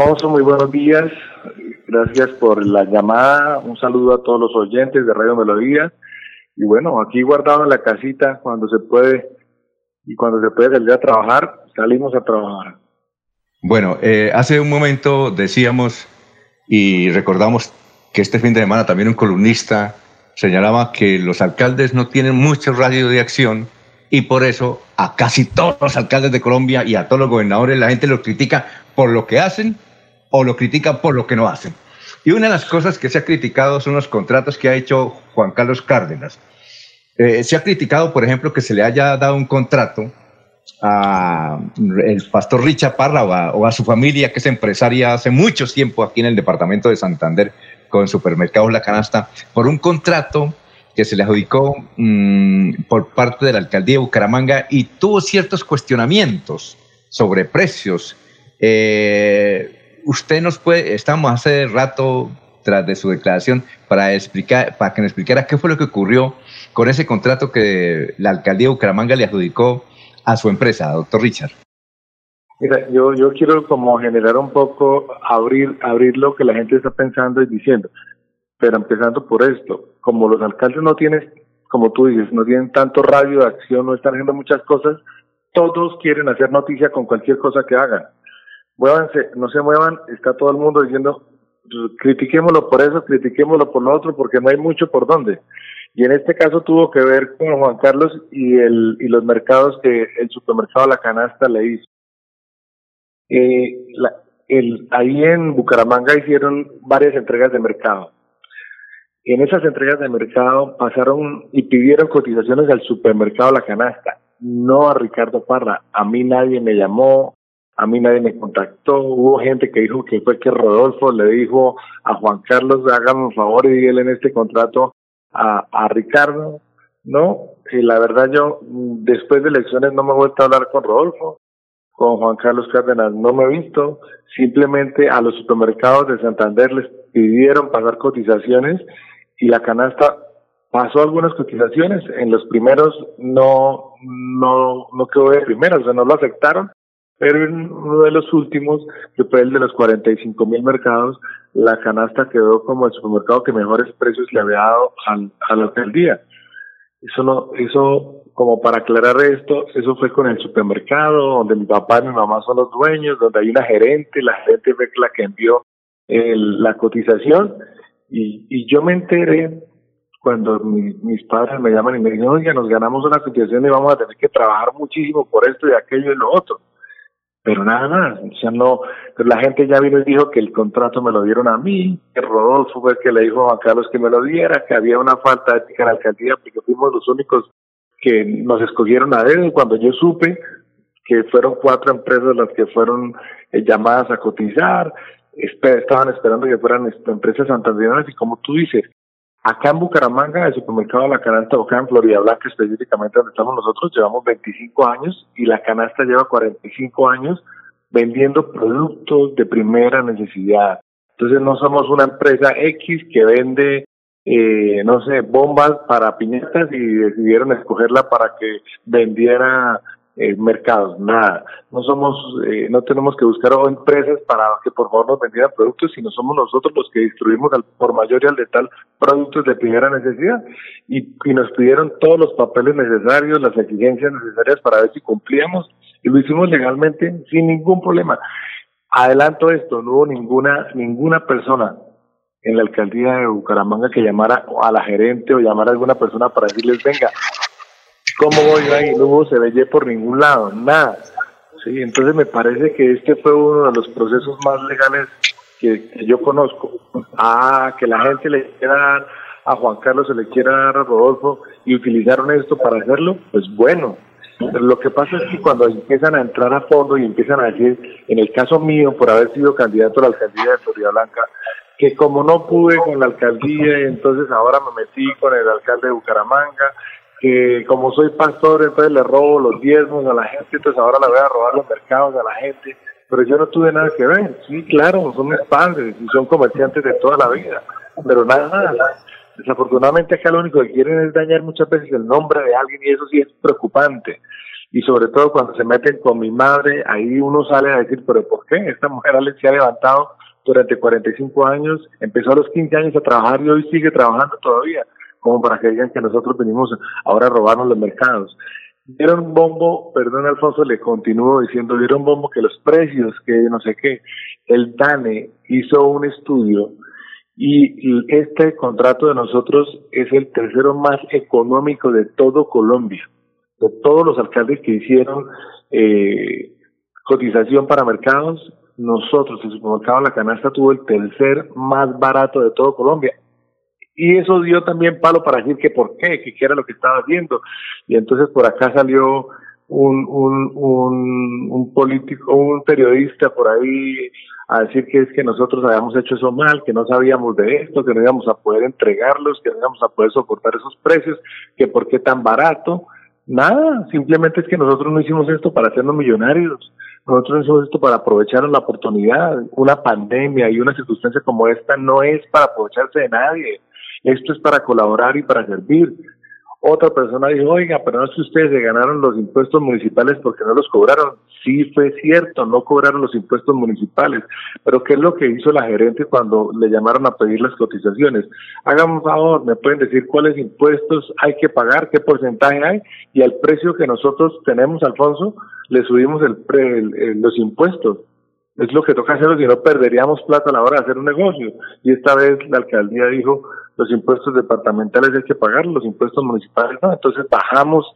Alfonso, muy buenos días. Gracias por la llamada. Un saludo a todos los oyentes de Radio Melodía. Y bueno, aquí guardado en la casita, cuando se puede y cuando se puede salir a trabajar, salimos a trabajar. Bueno, eh, hace un momento decíamos y recordamos que este fin de semana también un columnista señalaba que los alcaldes no tienen mucho radio de acción y por eso a casi todos los alcaldes de Colombia y a todos los gobernadores la gente los critica por lo que hacen o lo critica por lo que no hacen. Y una de las cosas que se ha criticado son los contratos que ha hecho Juan Carlos Cárdenas. Eh, se ha criticado, por ejemplo, que se le haya dado un contrato a el pastor Richard Parra o a, su familia, que es empresaria hace mucho tiempo aquí en el departamento de Santander con Supermercados La Canasta, por un contrato que se le adjudicó mm, por parte de la alcaldía de Bucaramanga y tuvo ciertos cuestionamientos sobre precios. Eh, usted nos puede, estamos hace rato tras de su declaración para explicar, para que nos explicara qué fue lo que ocurrió con ese contrato que la alcaldía de Bucaramanga le adjudicó a su empresa, doctor Richard. Mira, yo, yo quiero como generar un poco, abrir, abrir lo que la gente está pensando y diciendo, pero empezando por esto, como los alcaldes no tienen, como tú dices, no tienen tanto radio de acción, no están haciendo muchas cosas, todos quieren hacer noticia con cualquier cosa que hagan. Muévanse, no se muevan, está todo el mundo diciendo, critiquémoslo por eso, critiquémoslo por lo otro, porque no hay mucho por dónde. Y en este caso tuvo que ver con Juan Carlos y, el, y los mercados que el supermercado La Canasta le hizo. Eh, ahí en Bucaramanga hicieron varias entregas de mercado. En esas entregas de mercado pasaron y pidieron cotizaciones al supermercado La Canasta, no a Ricardo Parra. A mí nadie me llamó, a mí nadie me contactó. Hubo gente que dijo que fue que Rodolfo le dijo a Juan Carlos, hágame un favor y dígale en este contrato a, a Ricardo, ¿no? Y la verdad yo, después de elecciones no me he vuelto a hablar con Rodolfo, con Juan Carlos Cárdenas no me he visto, simplemente a los supermercados de Santander les pidieron pasar cotizaciones y la canasta pasó algunas cotizaciones, en los primeros no, no, no quedó de primera, o sea, no lo aceptaron, pero en uno de los últimos, que fue el de los 45 mil mercados, la canasta quedó como el supermercado que mejores precios le había dado al, a la alcaldía. Eso no, eso, como para aclarar esto, eso fue con el supermercado, donde mi papá y mi mamá son los dueños, donde hay una gerente, la gerente fue la que envió el, la cotización, y, y yo me enteré cuando mis padres me llaman y me dicen, oiga, nos ganamos una cotización y vamos a tener que trabajar muchísimo por esto y aquello y lo otro pero nada más, o sea, no, pero la gente ya vino y dijo que el contrato me lo dieron a mí, que Rodolfo fue el que le dijo a Juan Carlos que me lo diera, que había una falta ética en la alcaldía porque fuimos los únicos que nos escogieron a él cuando yo supe que fueron cuatro empresas las que fueron eh, llamadas a cotizar, estaban esperando que fueran empresas santandereanas y como tú dices, Acá en Bucaramanga, el supermercado La Canasta, acá en Florida Blanca, específicamente donde estamos nosotros, llevamos 25 años y la canasta lleva 45 años vendiendo productos de primera necesidad. Entonces no somos una empresa X que vende, eh, no sé, bombas para piñatas y decidieron escogerla para que vendiera eh, mercados, nada. No somos, eh, no tenemos que buscar empresas para que por favor nos vendieran productos, sino somos nosotros los que distribuimos al, por mayor y al tal productos de primera necesidad. Y, y nos pidieron todos los papeles necesarios, las exigencias necesarias para ver si cumplíamos y lo hicimos legalmente sin ningún problema. Adelanto esto, no hubo ninguna, ninguna persona en la alcaldía de Bucaramanga que llamara a la gerente o llamara a alguna persona para decirles, venga, ¿Cómo voy ahí? No hubo CBY por ningún lado, nada. Sí, entonces me parece que este fue uno de los procesos más legales que, yo conozco. Ah, que la gente le quiera dar a Juan Carlos, se le quiera dar a Rodolfo y utilizaron esto para hacerlo, pues bueno. Pero lo que pasa es que cuando empiezan a entrar a fondo y empiezan a decir, en el caso mío, por haber sido candidato a la alcaldía de Florida Blanca, que como no pude con la alcaldía, entonces ahora me metí con el alcalde de Bucaramanga, que como soy pastor, entonces le robo los diezmos a la gente, entonces ahora le voy a robar los mercados a la gente. Pero yo no tuve nada que ver. Sí, claro, son mis padres y son comerciantes de toda la vida, pero nada más. Desafortunadamente acá lo único que quieren es dañar muchas veces el nombre de alguien y eso sí es preocupante. y sobre todo cuando se meten con mi madre, ahí uno sale a decir, pero ¿por qué? Esta mujer se ha levantado durante 45 años, empezó a los 15 años a trabajar y hoy sigue trabajando todavía, como para que digan que nosotros venimos ahora a robarnos los mercados. Dieron bombo, perdón Alfonso, le continúo diciendo, dieron bombo que los precios, que no sé qué. El DANE hizo un estudio y este contrato de nosotros es el tercero más económico de todo Colombia de todos los alcaldes que hicieron eh, cotización para mercados, nosotros, el supermercado La Canasta tuvo el tercer más barato de todo Colombia. Y eso dio también palo para decir que por qué, que qué era lo que estaba haciendo. Y entonces por acá salió un, un, un, un político, un periodista por ahí a decir que es que nosotros habíamos hecho eso mal, que no sabíamos de esto, que no íbamos a poder entregarlos, que no íbamos a poder soportar esos precios, que por qué tan barato. Nada, simplemente es que nosotros no hicimos esto para hacernos millonarios. Nosotros no hicimos esto para aprovechar la oportunidad. Una pandemia y una circunstancia como esta no es para aprovecharse de nadie. Esto es para colaborar y para servir. Otra persona dijo, oiga, pero no sé si ustedes se ganaron los impuestos municipales porque no los cobraron. Sí, fue cierto, no cobraron los impuestos municipales. Pero ¿qué es lo que hizo la gerente cuando le llamaron a pedir las cotizaciones? Hagan un favor, me pueden decir cuáles impuestos hay que pagar, qué porcentaje hay y al precio que nosotros tenemos, Alfonso, le subimos el, los impuestos. Es lo que toca hacer, si no perderíamos plata a la hora de hacer un negocio. Y esta vez la alcaldía dijo, los impuestos departamentales hay que pagar, los impuestos municipales no. Entonces bajamos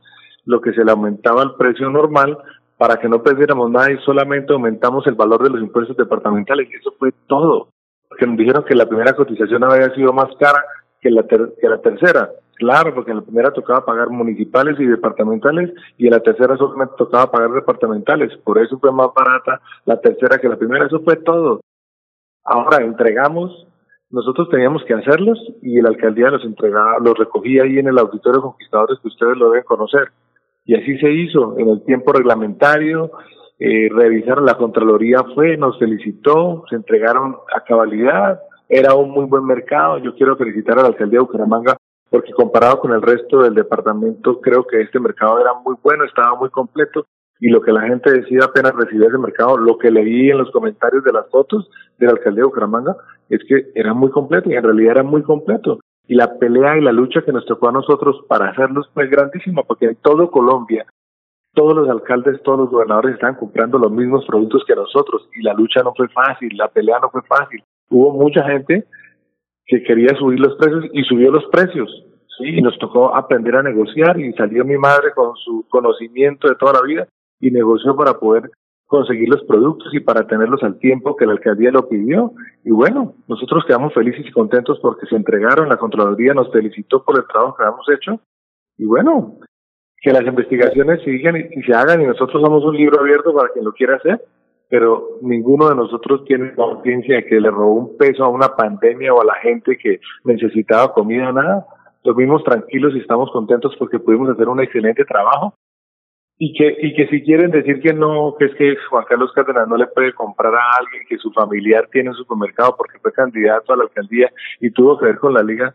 lo que se le aumentaba el precio normal para que no perdiéramos nada y solamente aumentamos el valor de los impuestos departamentales. Y eso fue todo. Porque nos dijeron que la primera cotización había sido más cara que la, que la tercera. Claro, porque en la primera tocaba pagar municipales y departamentales y en la tercera solamente tocaba pagar departamentales. Por eso fue más barata la tercera que la primera. Eso fue todo. Ahora entregamos nosotros teníamos que hacerlos y la alcaldía los entregaba, los recogía ahí en el auditorio Conquistadores que ustedes lo deben conocer. Y así se hizo en el tiempo reglamentario, eh, revisaron la Contraloría fue, nos felicitó, se entregaron a cabalidad, era un muy buen mercado. Yo quiero felicitar a la alcaldía de Bucaramanga porque comparado con el resto del departamento creo que este mercado era muy bueno, estaba muy completo y lo que la gente decía apenas recibía ese mercado, lo que leí en los comentarios de las fotos de la alcaldía de Bucaramanga, es que era muy completo y en realidad era muy completo. Y la pelea y la lucha que nos tocó a nosotros para hacerlos fue grandísima, porque en todo Colombia, todos los alcaldes, todos los gobernadores estaban comprando los mismos productos que nosotros y la lucha no fue fácil, la pelea no fue fácil. Hubo mucha gente que quería subir los precios y subió los precios. Sí, y nos tocó aprender a negociar y salió mi madre con su conocimiento de toda la vida y negoció para poder conseguir los productos y para tenerlos al tiempo que la alcaldía lo pidió. Y bueno, nosotros quedamos felices y contentos porque se entregaron, la Contraloría nos felicitó por el trabajo que habíamos hecho. Y bueno, que las investigaciones sigan y, se hagan y nosotros somos un libro abierto para quien lo quiera hacer, pero ninguno de nosotros tiene conciencia de que le robó un peso a una pandemia o a la gente que necesitaba comida o nada. Dormimos tranquilos y estamos contentos porque pudimos hacer un excelente trabajo y que, y que si quieren decir que no, que es que Juan Carlos Cárdenas no le puede comprar a alguien que su familiar tiene un supermercado porque fue candidato a la alcaldía y tuvo que ver con la liga,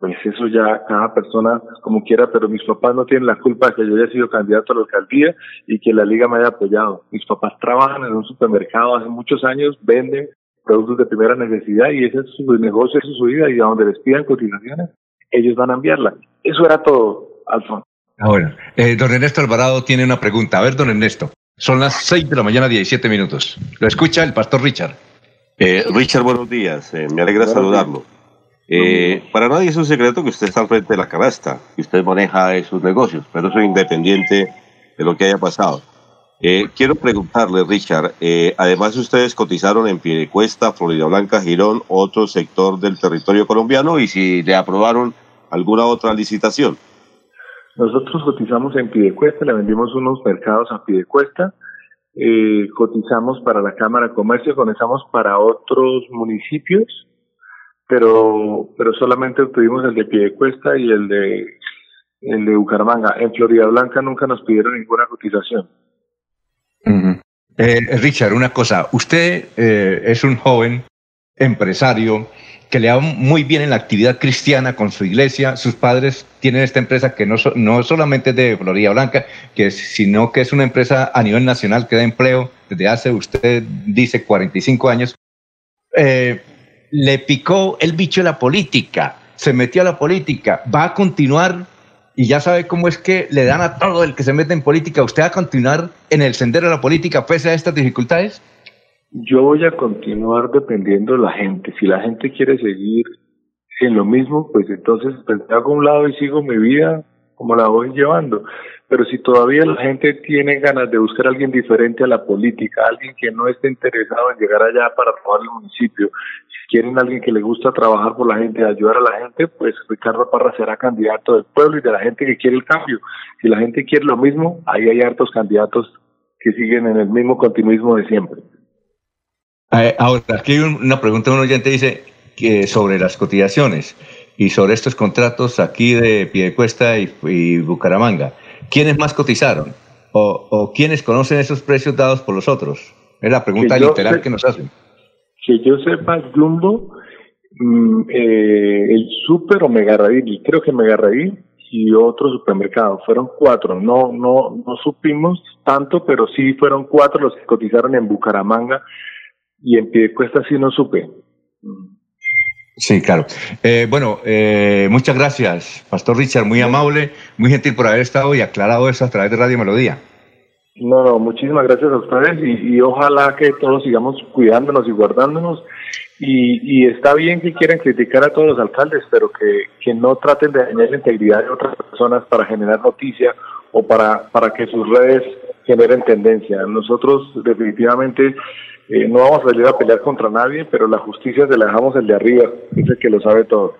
pues eso ya cada persona como quiera, pero mis papás no tienen la culpa de que yo haya sido candidato a la alcaldía y que la liga me haya apoyado. Mis papás trabajan en un supermercado hace muchos años, venden productos de primera necesidad y ese es su negocio, esa es su vida y a donde les pidan cotizaciones, ellos van a enviarla. Eso era todo, Alfonso. Ahora, eh, don Ernesto Alvarado tiene una pregunta. A ver, don Ernesto, son las 6 de la mañana, 17 minutos. Lo escucha el pastor Richard. Eh, Richard, buenos días. Eh, me alegra saludarlo. Eh, para nadie es un secreto que usted está al frente de la canasta, y usted maneja sus negocios, pero soy independiente de lo que haya pasado. quiero preguntarle, Richard, además ustedes cotizaron en Piedecuesta, Florida Blanca, Girón, otro sector del territorio colombiano, y si le aprobaron alguna otra licitación. Nosotros cotizamos en Pidecuesta, le vendimos unos mercados a Pidecuesta, eh, cotizamos para la Cámara de Comercio, cotizamos para otros municipios, pero, pero solamente obtuvimos el de Piedecuesta y el de, el de Bucaramanga. En Florida Blanca nunca nos pidieron ninguna cotización. eh, Richard, una cosa, usted eh, es un joven empresario que le va muy bien en la actividad cristiana con su iglesia. Sus padres tienen esta empresa que no, no solamente es de Florida Blanca, que sino que es una empresa a nivel nacional que da empleo desde hace, usted dice, 45 años. Eh, le picó el bicho de la política, se metió a la política, va a continuar y ya sabe cómo es que le dan a todo el que se mete en política. ¿Usted va a continuar en el sendero de la política pese a estas dificultades? Yo voy a continuar dependiendo de la gente. Si la gente quiere seguir en lo mismo, pues entonces pues, hago un lado y sigo mi vida como la voy llevando. Pero si todavía la gente tiene ganas de buscar a alguien diferente a la política, alguien que no esté interesado en llegar allá para robar el municipio, si quieren alguien que le gusta trabajar por la gente, ayudar a la gente, pues Ricardo Parra será candidato del pueblo y de la gente que quiere el cambio. Si la gente quiere lo mismo, ahí hay hartos candidatos que siguen en el mismo continuismo de siempre. Eh, ahora, aquí hay una pregunta, un oyente dice que sobre las cotizaciones y sobre estos contratos aquí de Piedecuesta y, y Bucaramanga. ¿Quiénes más cotizaron? O, ¿O quiénes conocen esos precios dados por los otros? Es la pregunta literal que nos hacen. Que yo sepa, Jumbo, mm, eh, el Super o Megarraíl, creo que Megarraíl y otro supermercado. Fueron cuatro. No, no, no supimos tanto, pero sí fueron cuatro los que cotizaron en Bucaramanga y en Piedecuesta sí no supe. Sí, claro. Eh, bueno, eh, muchas gracias, Pastor Richard, muy amable, muy gentil por haber estado y aclarado eso a través de Radio Melodía. No, no, muchísimas gracias a ustedes y, ojalá que todos sigamos cuidándonos y guardándonos. Y, está bien que quieran criticar a todos los alcaldes, pero que, que no traten de dañar la integridad de otras personas para generar noticia o para, para que sus redes generen tendencia. Nosotros definitivamente eh, no vamos a salir a pelear contra nadie, pero la justicia se la dejamos el de arriba, es el que lo sabe todo.